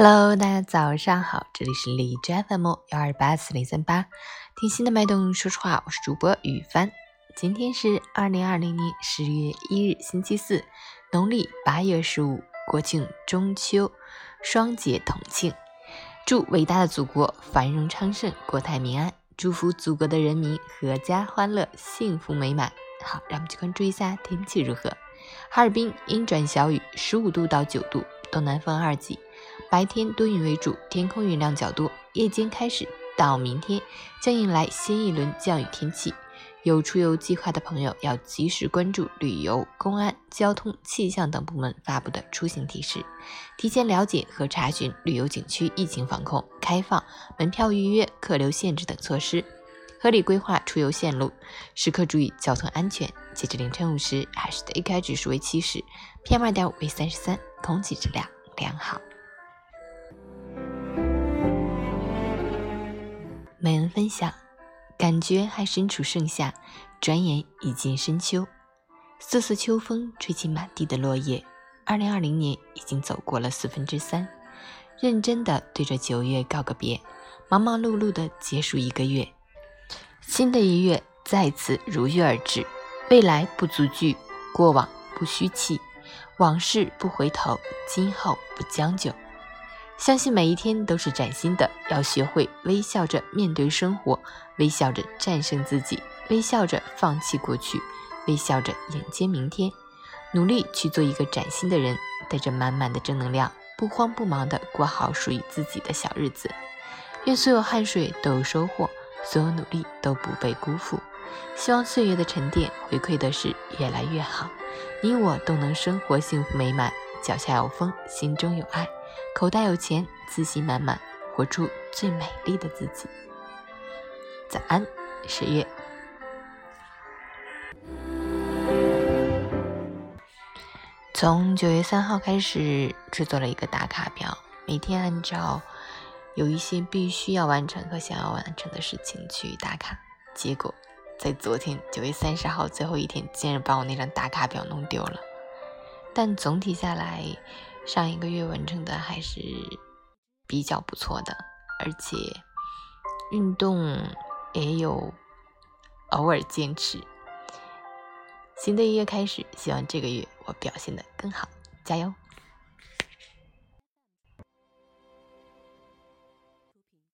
Hello，大家早上好，这里是荔枝 FM 幺二八四零三八，听心的脉动，说实话，我是主播雨帆。今天是二零二零年十月一日，星期四，农历八月十五，国庆中秋双节同庆，祝伟大的祖国繁荣昌盛，国泰民安，祝福祖国的人民阖家欢乐，幸福美满。好，让我们去关注一下天气如何。哈尔滨阴转小雨，十五度到九度，东南风二级。白天多云为主，天空云量较多。夜间开始到明天将迎来新一轮降雨天气。有出游计划的朋友要及时关注旅游、公安、交通、气象等部门发布的出行提示，提前了解和查询旅游景区疫情防控、开放、门票预约、客流限制等措施。合理规划出游线路，时刻注意交通安全。截至凌晨五时，海市的 AQI 指数为七十，PM 二点五为三十三，空气质量良好。每人分享：感觉还身处盛夏，转眼已进深秋。瑟瑟秋风吹起满地的落叶，二零二零年已经走过了四分之三。认真的对着九月告个别，忙忙碌碌的结束一个月。新的一月再次如约而至，未来不足惧，过往不虚弃，往事不回头，今后不将就。相信每一天都是崭新的，要学会微笑着面对生活，微笑着战胜自己，微笑着放弃过去，微笑着迎接明天，努力去做一个崭新的人，带着满满的正能量，不慌不忙的过好属于自己的小日子。愿所有汗水都有收获。所有努力都不被辜负，希望岁月的沉淀回馈的是越来越好，你我都能生活幸福美满，脚下有风，心中有爱，口袋有钱，自信满满，活出最美丽的自己。早安，十月。从九月三号开始制作了一个打卡表，每天按照。有一些必须要完成和想要完成的事情去打卡，结果在昨天九月三十号最后一天，竟然把我那张打卡表弄丢了。但总体下来，上一个月完成的还是比较不错的，而且运动也有偶尔坚持。新的一月开始，希望这个月我表现的更好，加油！